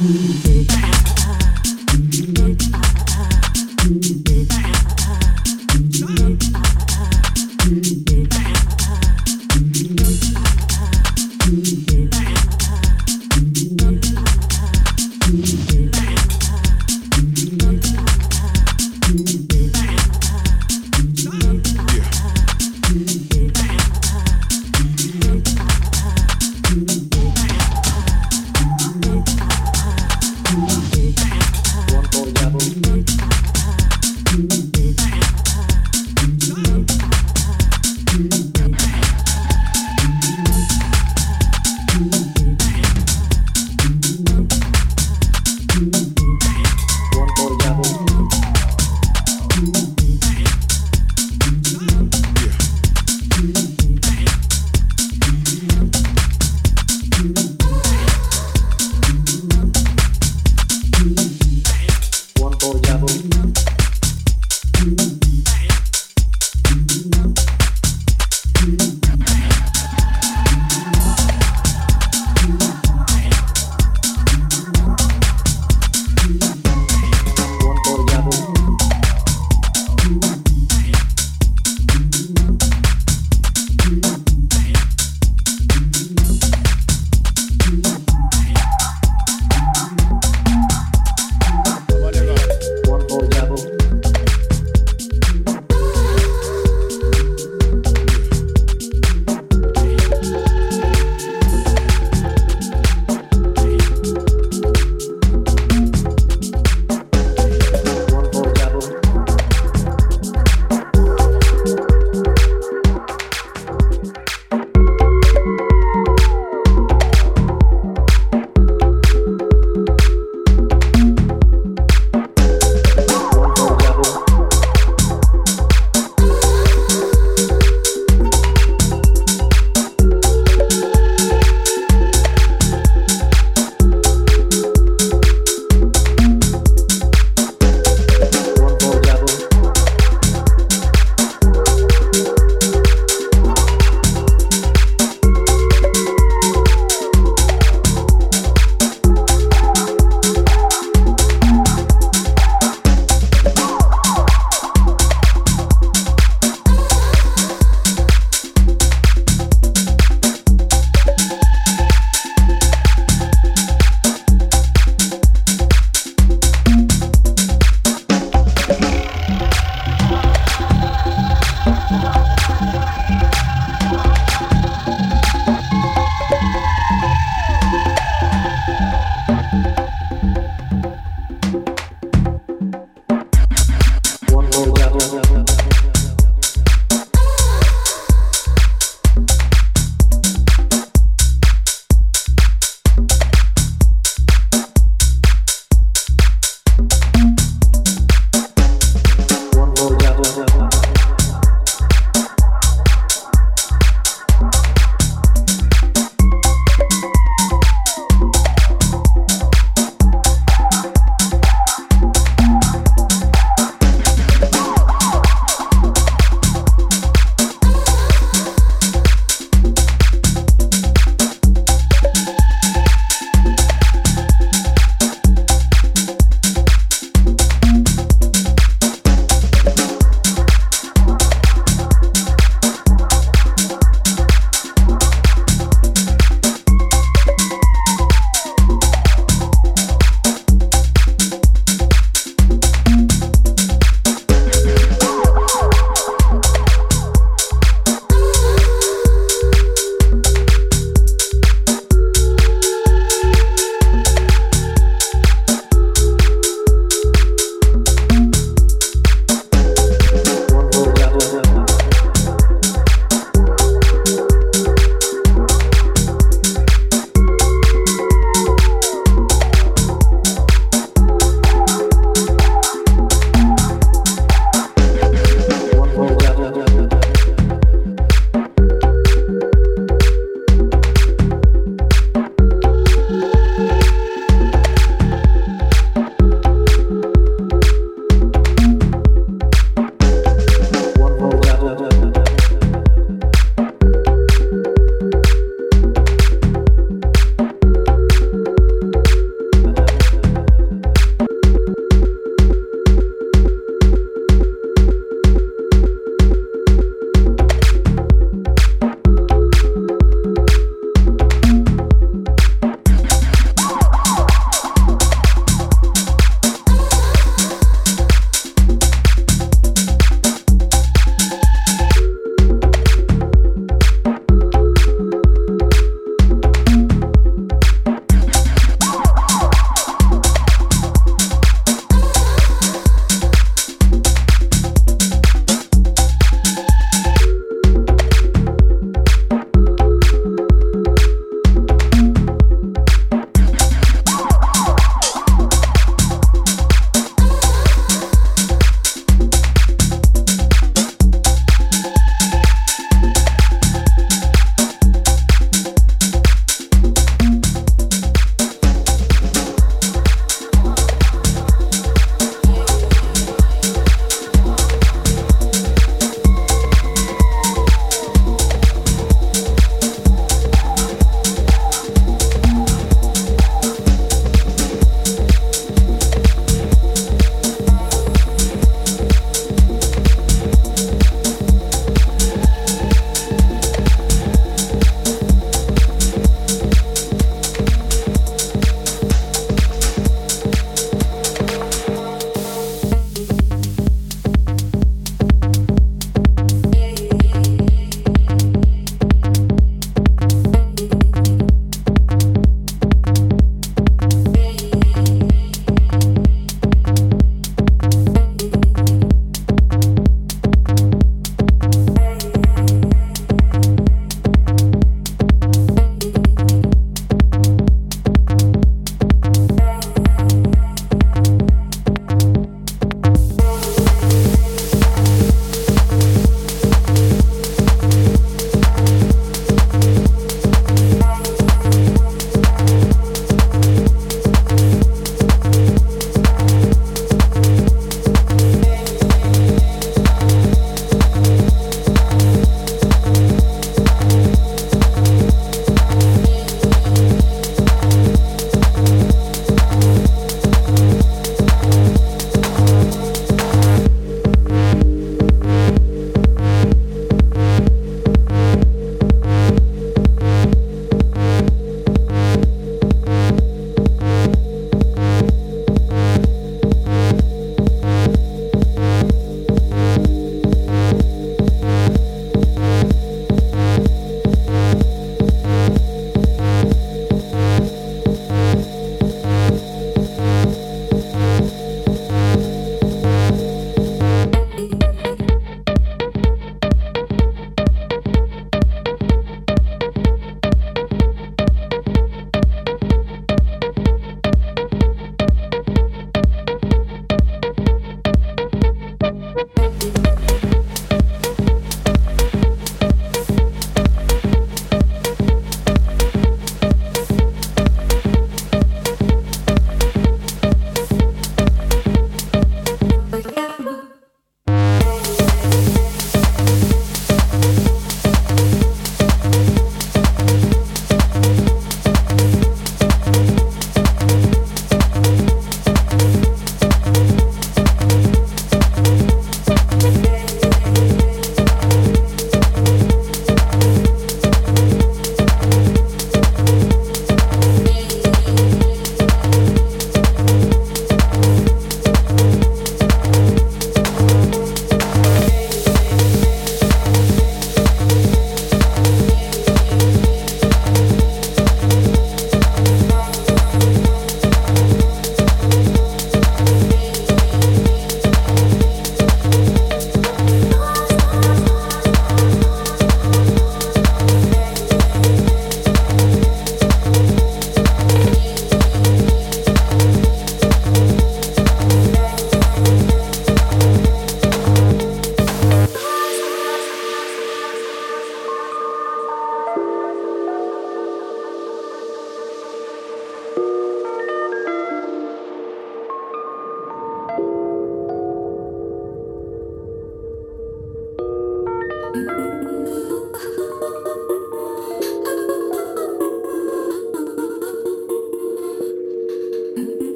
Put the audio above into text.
Mm-hmm.